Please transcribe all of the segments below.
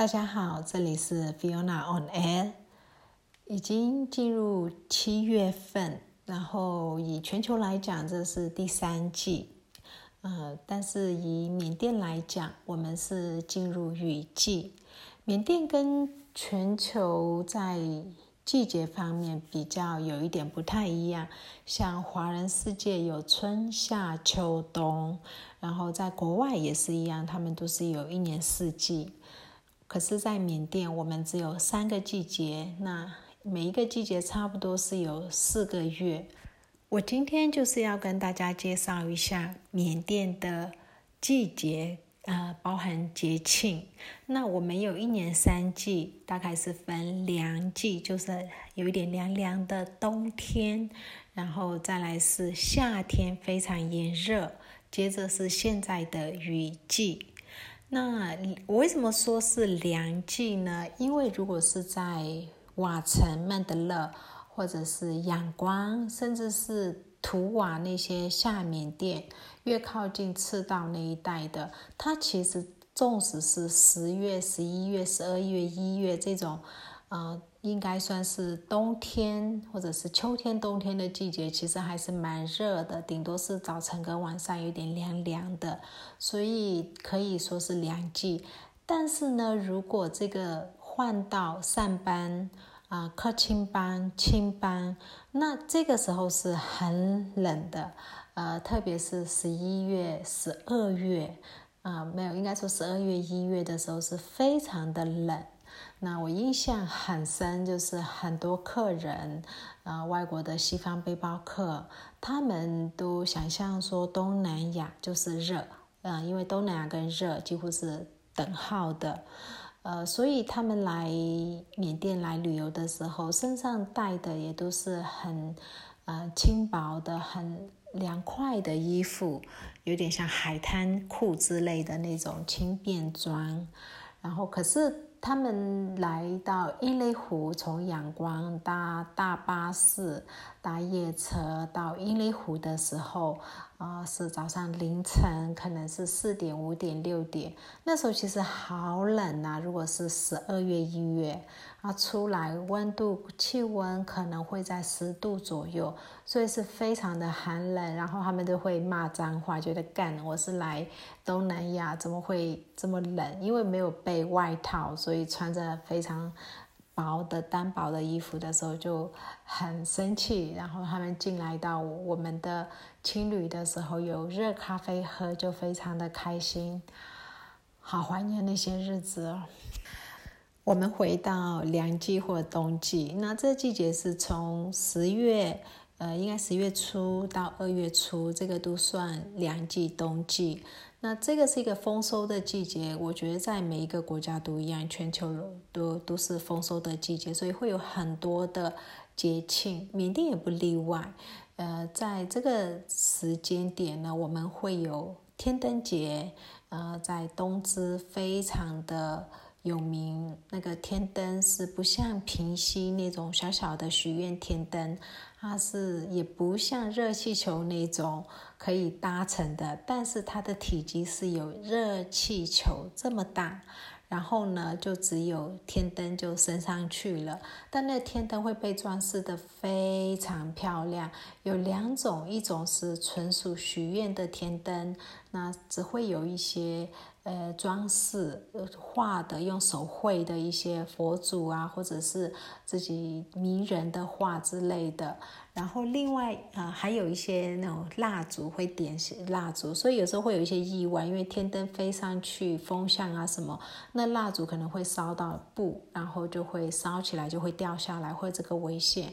大家好，这里是 Fiona on Air。已经进入七月份，然后以全球来讲，这是第三季。呃，但是以缅甸来讲，我们是进入雨季。缅甸跟全球在季节方面比较有一点不太一样，像华人世界有春夏秋冬，然后在国外也是一样，他们都是有一年四季。可是，在缅甸，我们只有三个季节，那每一个季节差不多是有四个月。我今天就是要跟大家介绍一下缅甸的季节，呃，包含节庆。那我们有一年三季，大概是分凉季，就是有一点凉凉的冬天，然后再来是夏天非常炎热，接着是现在的雨季。那我为什么说是凉季呢？因为如果是在瓦城、曼德勒，或者是仰光，甚至是图瓦那些下缅甸，越靠近赤道那一带的，它其实纵使是十月、十一月、十二月、一月这种，呃。应该算是冬天或者是秋天、冬天的季节，其实还是蛮热的，顶多是早晨跟晚上有点凉凉的，所以可以说是凉季。但是呢，如果这个换到上班啊、课青班、青班，那这个时候是很冷的，呃，特别是十一月、十二月啊，没有，应该说十二月、一月的时候是非常的冷。那我印象很深，就是很多客人，呃，外国的西方背包客，他们都想象说东南亚就是热，嗯，因为东南亚跟热几乎是等号的，呃，所以他们来缅甸来旅游的时候，身上带的也都是很，呃，轻薄的、很凉快的衣服，有点像海滩裤之类的那种轻便装，然后可是。他们来到伊雷湖，从仰光搭大巴士、搭夜车到伊雷湖的时候，啊，是早上凌晨，可能是四点、五点、六点，那时候其实好冷呐。如果是十二月、一月。啊，出来温度气温可能会在十度左右，所以是非常的寒冷。然后他们都会骂脏话，觉得干我是来东南亚，怎么会这么冷？因为没有备外套，所以穿着非常薄的单薄的衣服的时候就很生气。然后他们进来到我们的青旅的时候，有热咖啡喝，就非常的开心，好怀念那些日子哦。我们回到凉季或冬季，那这季节是从十月，呃，应该十月初到二月初，这个都算凉季、冬季。那这个是一个丰收的季节，我觉得在每一个国家都一样，全球都都是丰收的季节，所以会有很多的节庆，缅甸也不例外。呃，在这个时间点呢，我们会有天灯节，呃，在冬至非常的。有名那个天灯是不像平息那种小小的许愿天灯，它是也不像热气球那种可以搭乘的，但是它的体积是有热气球这么大。然后呢，就只有天灯就升上去了，但那天灯会被装饰的非常漂亮。有两种，一种是纯属许愿的天灯，那只会有一些。呃，装饰画的，用手绘的一些佛祖啊，或者是自己名人的画之类的。然后另外啊，还有一些那种蜡烛会点蜡烛，所以有时候会有一些意外，因为天灯飞上去，风向啊什么，那蜡烛可能会烧到布，然后就会烧起来，就会掉下来，或者这个危险。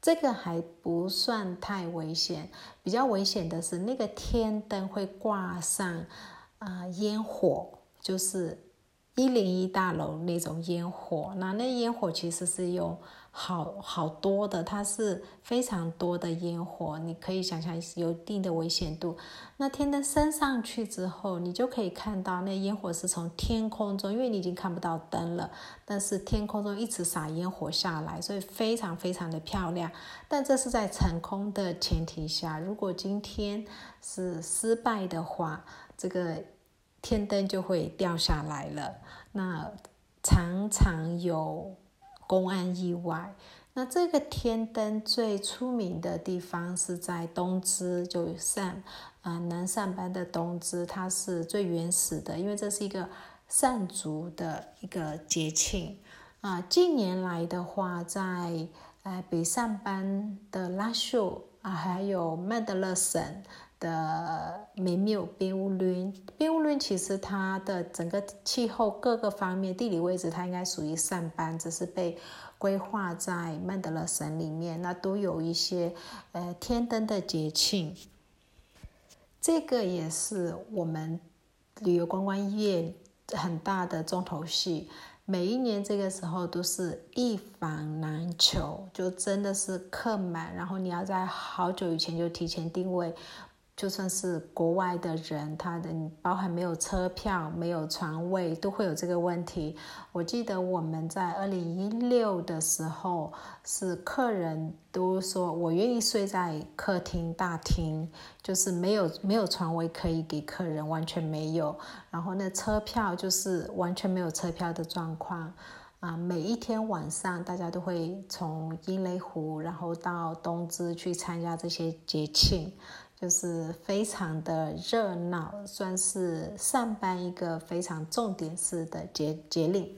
这个还不算太危险，比较危险的是那个天灯会挂上。啊，烟火就是一零一大楼那种烟火，那那烟火其实是有好好多的，它是非常多的烟火，你可以想象有一定的危险度。那天灯升上去之后，你就可以看到那烟火是从天空中，因为你已经看不到灯了，但是天空中一直撒烟火下来，所以非常非常的漂亮。但这是在成功的前提下，如果今天是失败的话。这个天灯就会掉下来了。那常常有公安意外。那这个天灯最出名的地方是在东芝，就上啊南上班的东芝，它是最原始的，因为这是一个善族的一个节庆啊。近年来的话，在呃北上班的拉秀啊，还有曼德勒省的梅缪边乌伦，边乌伦其实它的整个气候各个方面、地理位置，它应该属于上班，只是被。规划在曼德勒省里面，那都有一些呃天灯的节庆。这个也是我们旅游观光业很大的重头戏。每一年这个时候都是一房难求，就真的是客满，然后你要在好久以前就提前定位。就算是国外的人，他的包含没有车票、没有床位，都会有这个问题。我记得我们在二零一六的时候，是客人都说我愿意睡在客厅大厅，就是没有没有床位可以给客人，完全没有。然后那车票就是完全没有车票的状况啊！每一天晚上，大家都会从英雷湖，然后到东芝去参加这些节庆。就是非常的热闹，算是上班一个非常重点式的节节令。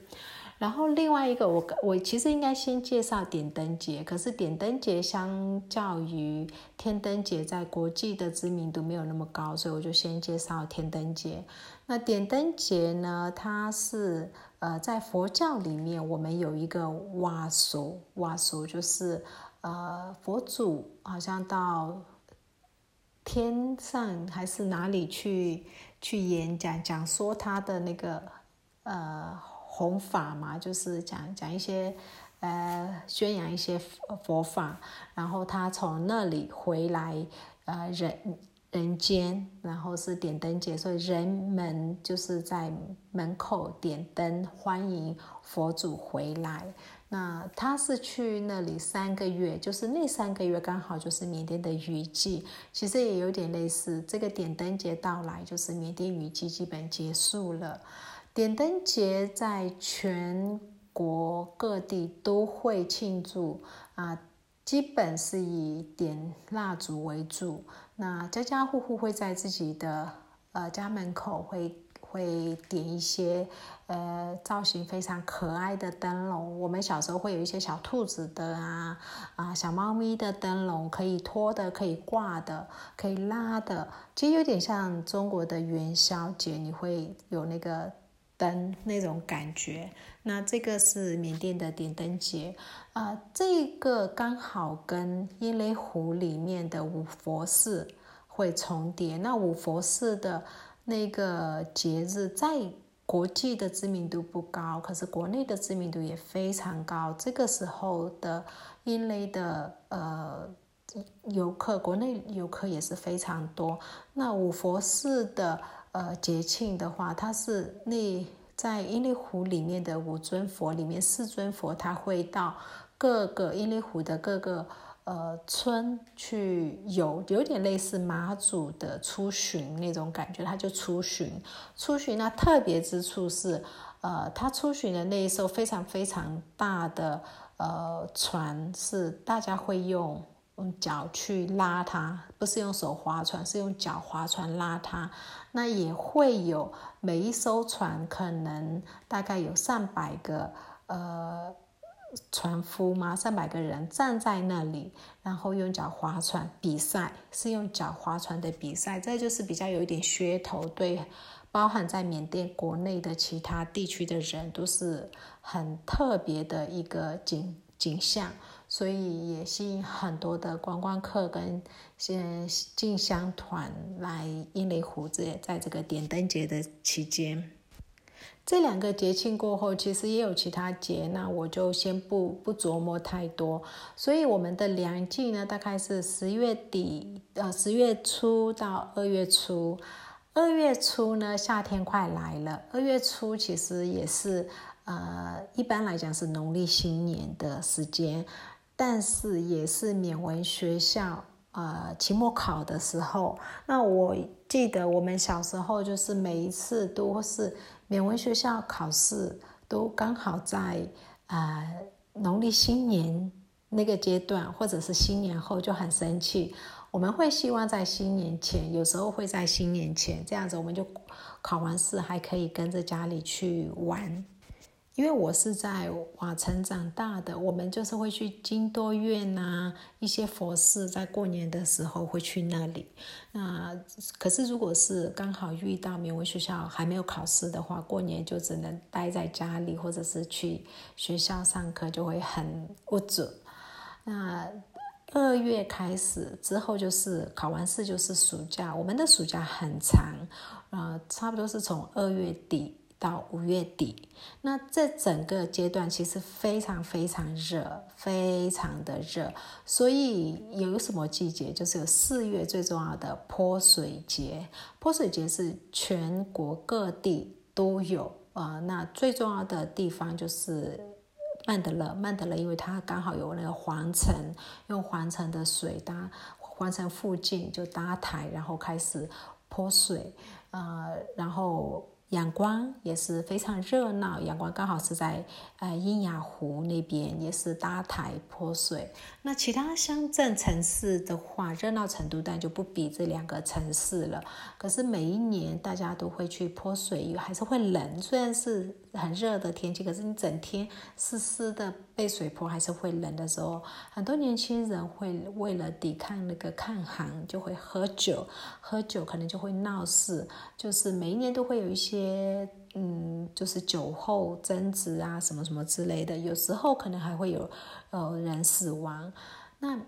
然后另外一个，我我其实应该先介绍点灯节，可是点灯节相较于天灯节在国际的知名度没有那么高，所以我就先介绍天灯节。那点灯节呢，它是呃在佛教里面，我们有一个瓦俗，瓦俗就是呃佛祖好像到。天上还是哪里去去演讲讲说他的那个呃弘法嘛，就是讲讲一些呃宣扬一些佛法，然后他从那里回来呃人人间，然后是点灯节，所以人们就是在门口点灯欢迎佛祖回来。那他是去那里三个月，就是那三个月刚好就是缅甸的雨季，其实也有点类似。这个点灯节到来，就是缅甸雨季基本结束了。点灯节在全国各地都会庆祝啊，基本是以点蜡烛为主。那家家户户会在自己的呃家门口会。会点一些呃造型非常可爱的灯笼。我们小时候会有一些小兔子的啊啊小猫咪的灯笼，可以拖的，可以挂的，可以拉的。其实有点像中国的元宵节，你会有那个灯那种感觉。那这个是缅甸的点灯节啊，这个刚好跟伊雷湖里面的五佛寺会重叠。那五佛寺的。那个节日在国际的知名度不高，可是国内的知名度也非常高。这个时候的英类的呃游客，国内游客也是非常多。那五佛寺的呃节庆的话，它是那在英利湖里面的五尊佛里面四尊佛，他会到各个英利湖的各个。呃，村去有有点类似马祖的出巡那种感觉，他就出巡。出巡那特别之处是，呃，他出巡的那一艘非常非常大的呃船，是大家会用用脚去拉它，不是用手划船，是用脚划船拉它。那也会有每一艘船可能大概有上百个呃。船夫吗？上百个人站在那里，然后用脚划船比赛，是用脚划船的比赛。这就是比较有一点噱头，对，包含在缅甸国内的其他地区的人都是很特别的一个景景象，所以也吸引很多的观光客跟些进香团来英雷湖这，在这个点灯节的期间。这两个节庆过后，其实也有其他节，那我就先不不琢磨太多。所以我们的凉季呢，大概是十月底，呃，十月初到二月初。二月初呢，夏天快来了。二月初其实也是，呃，一般来讲是农历新年的时间，但是也是缅文学校呃期末考的时候。那我记得我们小时候就是每一次都是。缅文学校考试都刚好在啊农历新年那个阶段，或者是新年后就很生气。我们会希望在新年前，有时候会在新年前这样子，我们就考完试还可以跟着家里去玩。因为我是在瓦城长大的，我们就是会去金多院呐，一些佛寺，在过年的时候会去那里。那可是如果是刚好遇到美文学校还没有考试的话，过年就只能待在家里，或者是去学校上课，就会很不准。那二月开始之后，就是考完试就是暑假，我们的暑假很长，呃，差不多是从二月底。到五月底，那这整个阶段其实非常非常热，非常的热。所以有什么季节？就是有四月最重要的泼水节。泼水节是全国各地都有啊。那最重要的地方就是曼德勒，曼德勒因为它刚好有那个皇城，用皇城的水搭皇城附近就搭台，然后开始泼水啊，然后。阳光也是非常热闹，阳光刚好是在呃阴雅湖那边，也是搭台泼水。那其他乡镇城市的话，热闹程度当然就不比这两个城市了。可是每一年大家都会去泼水，还是会冷。虽然是很热的天气，可是你整天湿湿的被水泼，还是会冷的时候，很多年轻人会为了抵抗那个抗寒，就会喝酒，喝酒可能就会闹事，就是每一年都会有一些，些嗯，就是酒后争执啊，什么什么之类的，有时候可能还会有呃人死亡。那，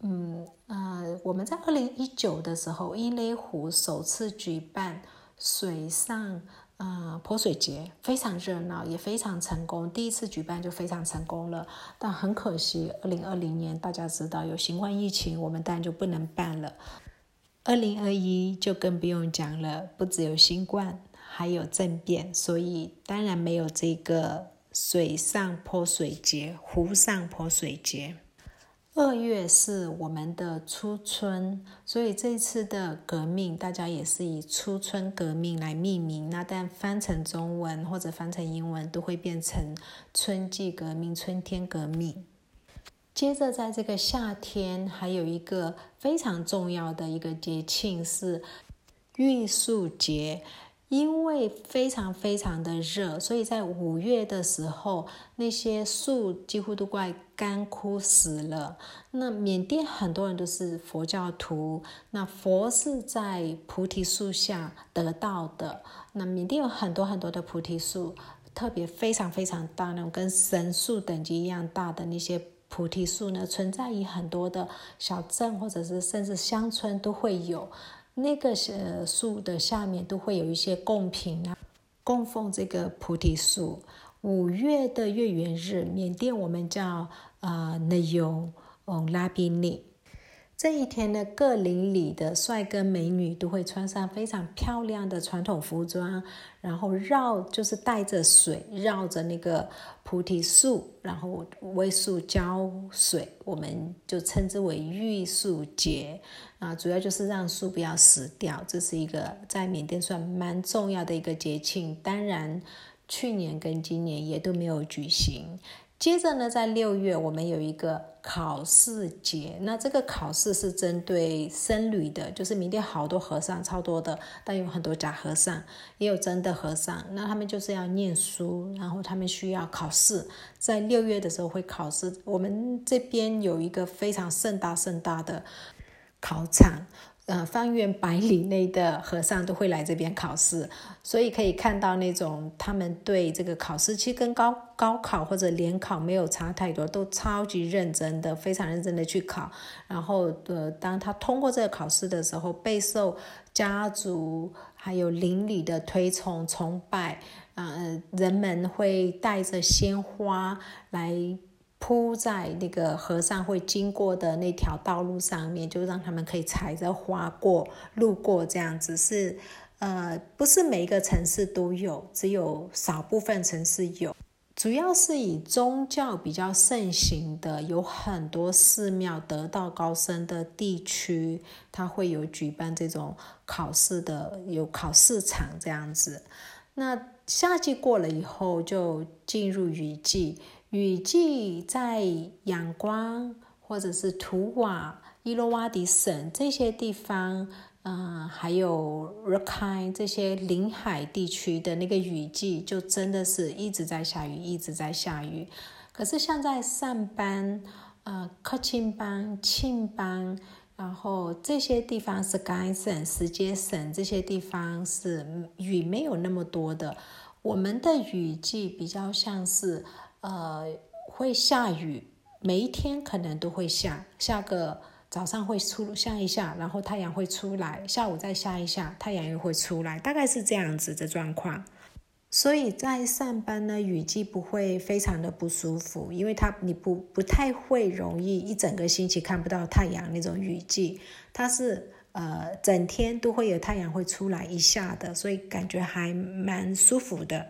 嗯呃，我们在二零一九的时候，伊雷湖首次举办水上。呃，泼水节非常热闹，也非常成功。第一次举办就非常成功了，但很可惜，二零二零年大家知道有新冠疫情，我们当然就不能办了。二零二一就更不用讲了，不只有新冠，还有政变，所以当然没有这个水上泼水节、湖上泼水节。二月是我们的初春，所以这次的革命，大家也是以初春革命来命名。那但翻成中文或者翻成英文，都会变成春季革命、春天革命。接着，在这个夏天，还有一个非常重要的一个节庆是玉树节。因为非常非常的热，所以在五月的时候，那些树几乎都快干枯死了。那缅甸很多人都是佛教徒，那佛是在菩提树下得到的。那缅甸有很多很多的菩提树，特别非常非常大，那种跟神树等级一样大的那些菩提树呢，存在于很多的小镇或者是甚至乡村都会有。那个是树的下面都会有一些贡品啊，供奉这个菩提树。五月的月圆日，缅甸我们叫啊那尤嗯拉比尼。这一天呢，各邻里的帅哥美女都会穿上非常漂亮的传统服装，然后绕就是带着水绕着那个菩提树，然后为树浇水，我们就称之为玉树节啊，主要就是让树不要死掉。这是一个在缅甸算蛮重要的一个节庆，当然去年跟今年也都没有举行。接着呢，在六月我们有一个考试节，那这个考试是针对僧侣的，就是缅甸好多和尚超多的，但有很多假和尚，也有真的和尚。那他们就是要念书，然后他们需要考试，在六月的时候会考试。我们这边有一个非常盛大盛大的考场。呃，方圆百里内的和尚都会来这边考试，所以可以看到那种他们对这个考试，其实跟高高考或者联考没有差太多，都超级认真的，非常认真的去考。然后，呃，当他通过这个考试的时候，备受家族还有邻里的推崇崇拜，啊，人们会带着鲜花来。铺在那个和尚会经过的那条道路上面，就让他们可以踩着花过路过，这样子是，呃，不是每一个城市都有，只有少部分城市有。主要是以宗教比较盛行的，有很多寺庙得道高僧的地区，它会有举办这种考试的，有考试场这样子。那夏季过了以后，就进入雨季。雨季在阳光或者是图瓦、伊洛瓦底省这些地方，嗯，还有若开这些临海地区的那个雨季，就真的是一直在下雨，一直在下雨。可是像在上班，呃，克钦邦、庆邦。然后这些地方是该省、石阶省，这些地方是雨没有那么多的。我们的雨季比较像是，呃，会下雨，每一天可能都会下，下个早上会出下一下，然后太阳会出来，下午再下一下，太阳又会出来，大概是这样子的状况。所以在上班呢，雨季不会非常的不舒服，因为它你不不太会容易一整个星期看不到太阳那种雨季，它是呃整天都会有太阳会出来一下的，所以感觉还蛮舒服的。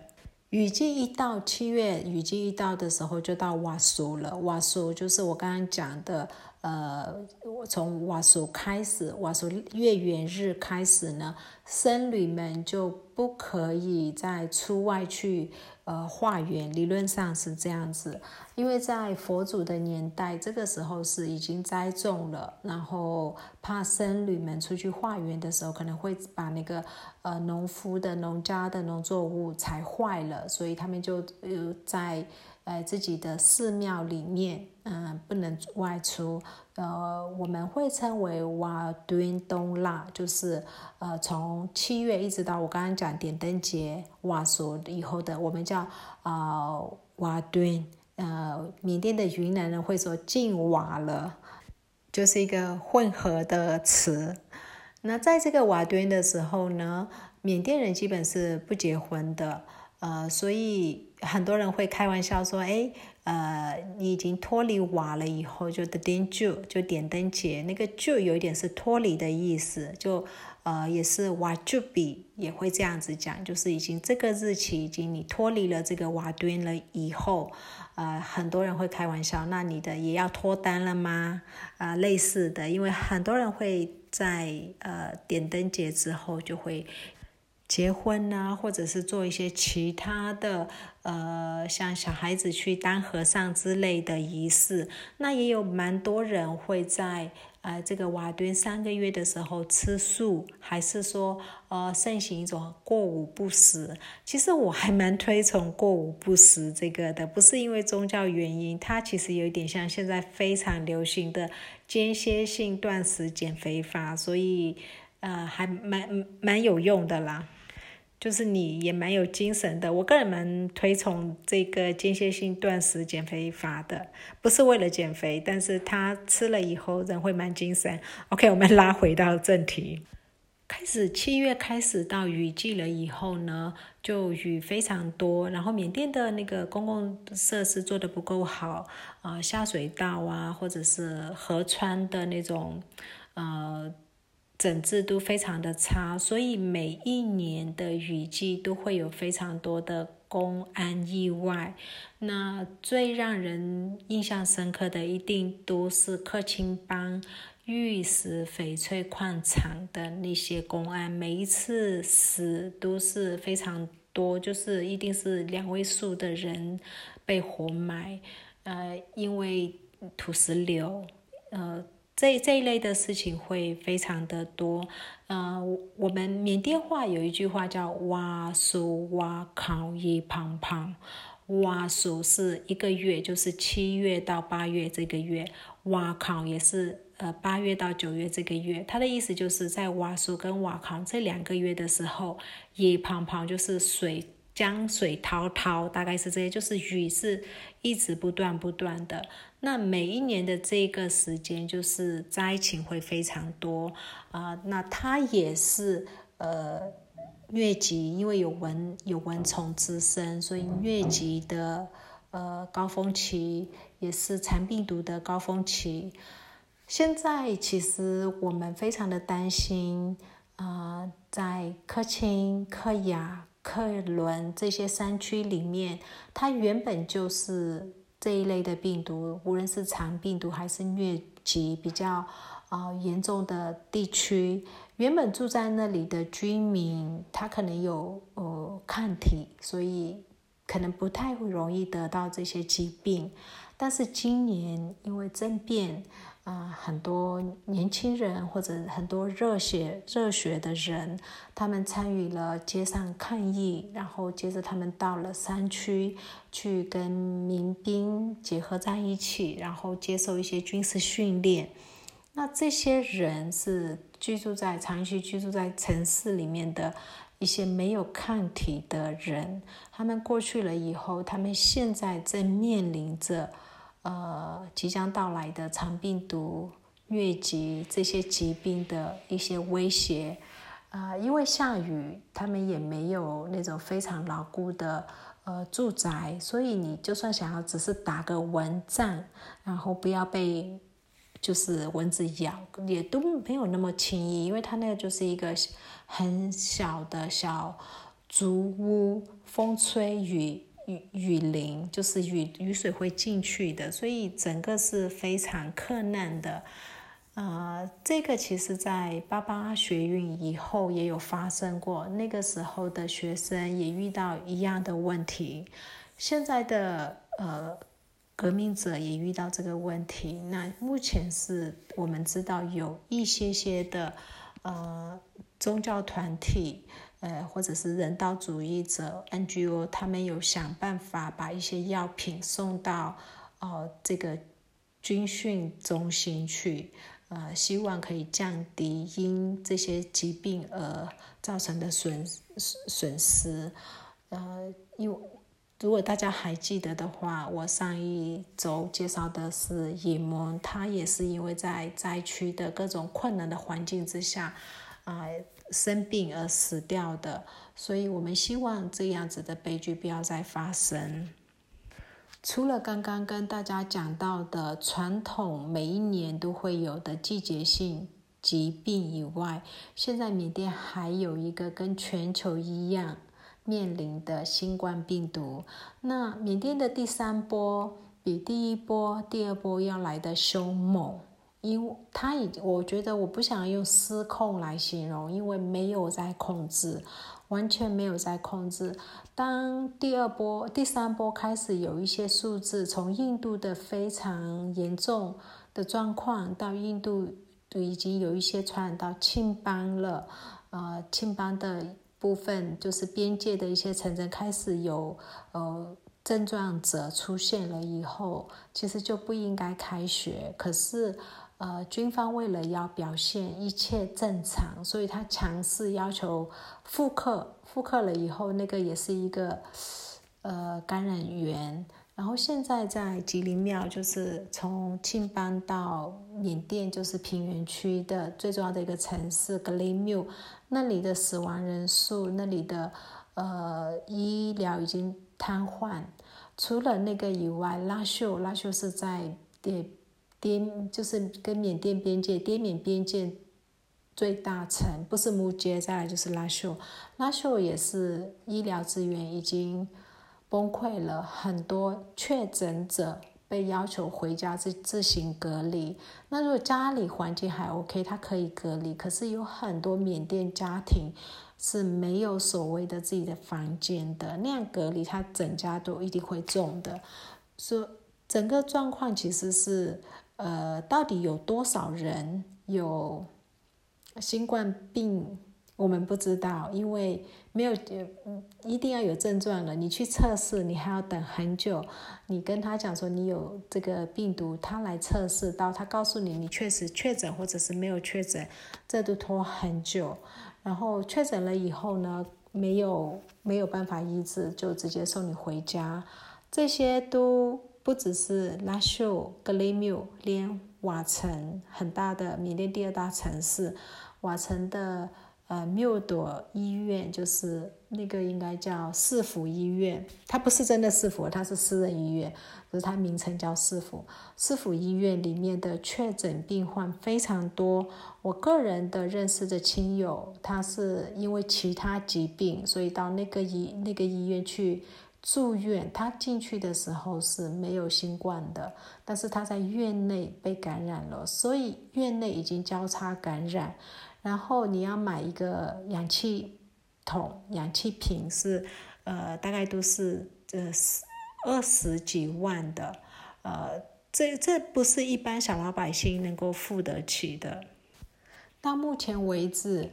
雨季一到七月，雨季一到的时候就到瓦苏了，瓦苏就是我刚刚讲的。呃，我从瓦苏开始，瓦苏月圆日开始呢，僧侣们就不可以再出外去呃化缘。理论上是这样子，因为在佛祖的年代，这个时候是已经栽种了，然后怕僧侣们出去化缘的时候，可能会把那个呃农夫的农家的农作物踩坏了，所以他们就呃在。呃，自己的寺庙里面，嗯，不能外出。呃，我们会称为瓦敦冬腊，就是呃，从七月一直到我刚刚讲点灯节瓦索以后的，我们叫啊瓦敦。呃，缅甸的云南人会说进瓦了，就是一个混合的词。那在这个瓦敦的时候呢，缅甸人基本是不结婚的。呃，所以很多人会开玩笑说：“哎，呃，你已经脱离瓦了以后，就点就就点灯节，那个就有一点是脱离的意思，就呃也是瓦就比也会这样子讲，就是已经这个日期已经你脱离了这个瓦墩了以后，呃，很多人会开玩笑，那你的也要脱单了吗？啊，类似的，因为很多人会在呃点灯节之后就会。结婚呐，或者是做一些其他的，呃，像小孩子去当和尚之类的仪式，那也有蛮多人会在呃这个瓦墩三个月的时候吃素，还是说呃盛行一种过午不食。其实我还蛮推崇过午不食这个的，不是因为宗教原因，它其实有点像现在非常流行的间歇性断食减肥法，所以呃还蛮蛮有用的啦。就是你也蛮有精神的，我个人蛮推崇这个间歇性断食减肥法的，不是为了减肥，但是他吃了以后人会蛮精神。OK，我们拉回到正题，开始七月开始到雨季了以后呢，就雨非常多，然后缅甸的那个公共设施做的不够好啊，下水道啊，或者是河川的那种，呃。整治都非常的差，所以每一年的雨季都会有非常多的公安意外。那最让人印象深刻的，一定都是克钦邦玉石翡翠矿场的那些公安，每一次死都是非常多，就是一定是两位数的人被活埋，呃，因为土石流，呃。这这一类的事情会非常的多，呃，我们缅甸话有一句话叫“哇苏哇考一胖胖”，哇苏是一个月，就是七月到八月这个月，哇考也是呃八月到九月这个月，它的意思就是在哇苏跟哇考这两个月的时候，一胖胖就是水。江水滔滔，大概是这些，就是雨是一直不断不断的。那每一年的这个时间，就是灾情会非常多啊。那它也是呃疟疾，因为有蚊有蚊虫滋生，所以疟疾的呃高峰期也是残病毒的高峰期。现在其实我们非常的担心啊，在克钦、克雅。克伦这些山区里面，它原本就是这一类的病毒，无论是肠病毒还是疟疾，比较啊严重的地区。原本住在那里的居民，他可能有呃抗体，所以可能不太会容易得到这些疾病。但是今年因为政变，啊，很多年轻人或者很多热血热血的人，他们参与了街上抗议，然后接着他们到了山区去跟民兵结合在一起，然后接受一些军事训练。那这些人是居住在长期居住在城市里面的一些没有抗体的人，他们过去了以后，他们现在正面临着。呃，即将到来的长病毒、疟疾这些疾病的一些威胁，啊，因为下雨，他们也没有那种非常牢固的呃住宅，所以你就算想要只是打个蚊帐，然后不要被就是蚊子咬，也都没有那么轻易，因为它那个就是一个很小的小竹屋，风吹雨。雨雨淋就是雨雨水会进去的，所以整个是非常困难的。呃，这个其实在八八学运以后也有发生过，那个时候的学生也遇到一样的问题。现在的呃革命者也遇到这个问题。那目前是我们知道有一些些的呃宗教团体。呃，或者是人道主义者 NGO，他们有想办法把一些药品送到哦这个军训中心去，呃，希望可以降低因这些疾病而造成的损损失。呃，因为如果大家还记得的话，我上一周介绍的是野蒙，他也是因为在灾区的各种困难的环境之下，啊。生病而死掉的，所以我们希望这样子的悲剧不要再发生。除了刚刚跟大家讲到的传统每一年都会有的季节性疾病以外，现在缅甸还有一个跟全球一样面临的新冠病毒。那缅甸的第三波比第一波、第二波要来的凶猛。因为他已，我觉得我不想用失控来形容，因为没有在控制，完全没有在控制。当第二波、第三波开始有一些数字，从印度的非常严重的状况，到印度已经有一些传染到庆邦了，呃，庆邦的部分就是边界的一些城镇开始有呃症状者出现了以后，其实就不应该开学，可是。呃，军方为了要表现一切正常，所以他强势要求复刻，复刻了以后，那个也是一个呃感染源。然后现在在吉林庙，就是从庆邦到缅甸，就是平原区的最重要的一个城市格雷缪，那里的死亡人数，那里的呃医疗已经瘫痪。除了那个以外，拉秀，拉秀是在也。滇就是跟缅甸边界，滇缅边界最大城不是木街，再来就是拉秀，拉秀也是医疗资源已经崩溃了，很多确诊者被要求回家自自行隔离。那如果家里环境还 OK，他可以隔离，可是有很多缅甸家庭是没有所谓的自己的房间的，那样隔离他整家都一定会中的。说整个状况其实是。呃，到底有多少人有新冠病？我们不知道，因为没有，一定要有症状了，你去测试，你还要等很久。你跟他讲说你有这个病毒，他来测试到他告诉你你确实确诊或者是没有确诊，这都拖很久。然后确诊了以后呢，没有没有办法医治，就直接送你回家，这些都。不只是拉秀、格雷缪，连瓦城很大的缅甸第二大城市，瓦城的呃缪朵医院，就是那个应该叫市府医院，它不是真的市府，它是私人医院，可是它名称叫市府。市府医院里面的确诊病患非常多，我个人的认识的亲友，他是因为其他疾病，所以到那个医那个医院去。住院，他进去的时候是没有新冠的，但是他在院内被感染了，所以院内已经交叉感染。然后你要买一个氧气筒、氧气瓶，是呃大概都是呃二十几万的，呃这这不是一般小老百姓能够付得起的。到目前为止。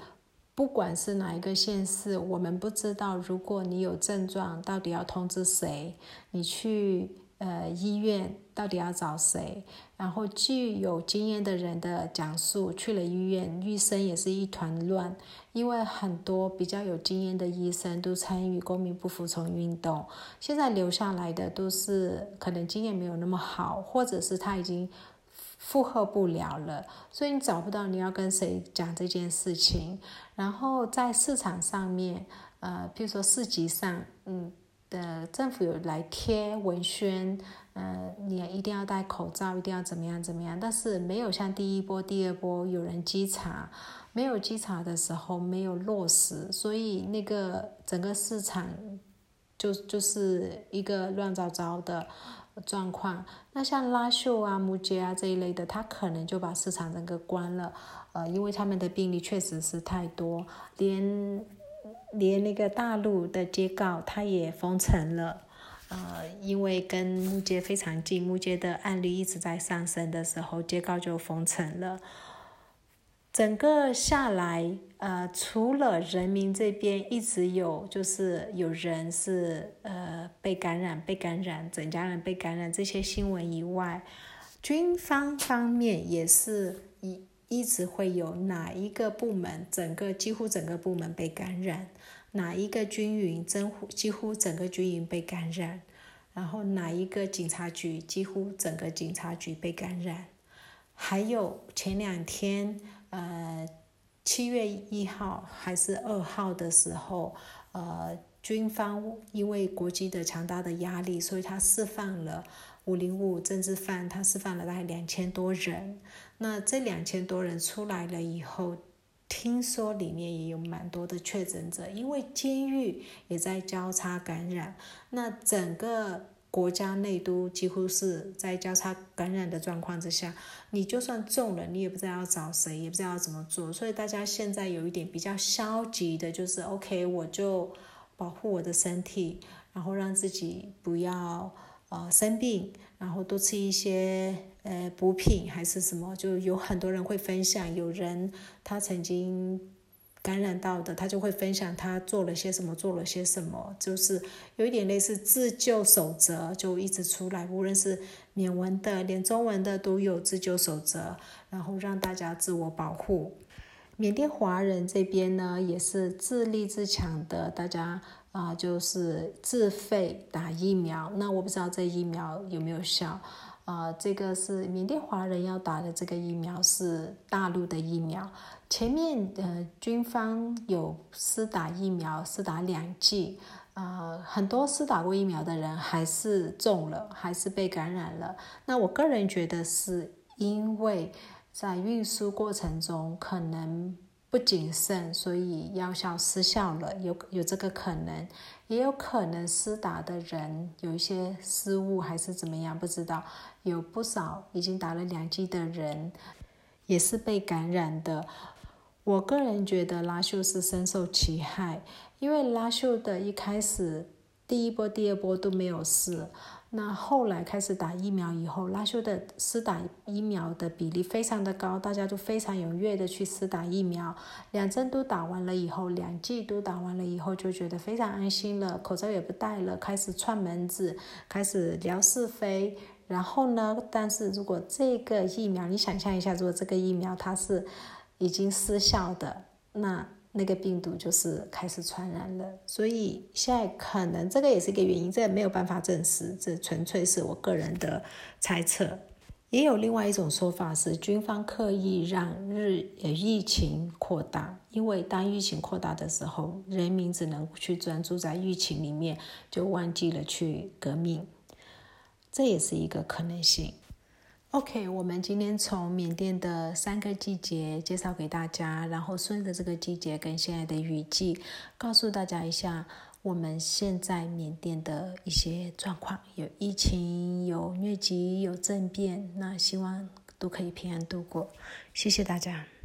不管是哪一个县市，我们不知道。如果你有症状，到底要通知谁？你去呃医院，到底要找谁？然后据有经验的人的讲述，去了医院，医生也是一团乱，因为很多比较有经验的医生都参与公民不服从运动，现在留下来的都是可能经验没有那么好，或者是他已经。负荷不了了，所以你找不到你要跟谁讲这件事情。然后在市场上面，呃，比如说市集上，嗯，的政府有来贴文宣，呃，你一定要戴口罩，一定要怎么样怎么样。但是没有像第一波、第二波有人稽查，没有稽查的时候没有落实，所以那个整个市场就就是一个乱糟糟的。状况，那像拉秀啊、木街啊这一类的，他可能就把市场整个关了，呃，因为他们的病例确实是太多，连连那个大陆的街告他也封城了，呃，因为跟木街非常近，木街的案例一直在上升的时候，街告就封城了。整个下来，呃，除了人民这边一直有，就是有人是呃被感染、被感染，整家人被感染这些新闻以外，军方方面也是一一直会有哪一个部门，整个几乎整个部门被感染，哪一个军营真乎几乎整个军营被感染，然后哪一个警察局几乎整个警察局被感染，还有前两天。呃，七月一号还是二号的时候，呃，军方因为国际的强大的压力，所以他释放了五零五政治犯，他释放了大概两千多人。那这两千多人出来了以后，听说里面也有蛮多的确诊者，因为监狱也在交叉感染。那整个。国家内都几乎是在交叉感染的状况之下，你就算中了，你也不知道要找谁，也不知道要怎么做。所以大家现在有一点比较消极的，就是 OK，我就保护我的身体，然后让自己不要呃生病，然后多吃一些呃补品还是什么，就有很多人会分享，有人他曾经。感染到的，他就会分享他做了些什么，做了些什么，就是有一点类似自救守则，就一直出来。无论是缅文的，连中文的都有自救守则，然后让大家自我保护。缅甸华人这边呢，也是自立自强的，大家啊，就是自费打疫苗。那我不知道这疫苗有没有效。啊，这个是缅甸华人要打的这个疫苗是大陆的疫苗。前面呃军方有施打疫苗，施打两剂，啊，很多施打过疫苗的人还是中了，还是被感染了。那我个人觉得是因为在运输过程中可能。不谨慎，所以药效失效了，有有这个可能，也有可能施打的人有一些失误还是怎么样，不知道。有不少已经打了两剂的人也是被感染的。我个人觉得拉秀是深受其害，因为拉秀的一开始第一波、第二波都没有事。那后来开始打疫苗以后，拉修的施打疫苗的比例非常的高，大家都非常踊跃的去施打疫苗。两针都打完了以后，两剂都打完了以后，就觉得非常安心了，口罩也不戴了，开始串门子，开始聊是非。然后呢，但是如果这个疫苗，你想象一下，如果这个疫苗它是已经失效的，那。那个病毒就是开始传染了，所以现在可能这个也是一个原因，这没有办法证实，这纯粹是我个人的猜测。也有另外一种说法是，军方刻意让日呃疫情扩大，因为当疫情扩大的时候，人民只能去专注在疫情里面，就忘记了去革命，这也是一个可能性。ok 我们今天从缅甸的三个季节介绍给大家然后顺着这个季节跟现在的雨季告诉大家一下我们现在缅甸的一些状况有疫情有疟疾有政变那希望都可以平安度过。谢谢大家。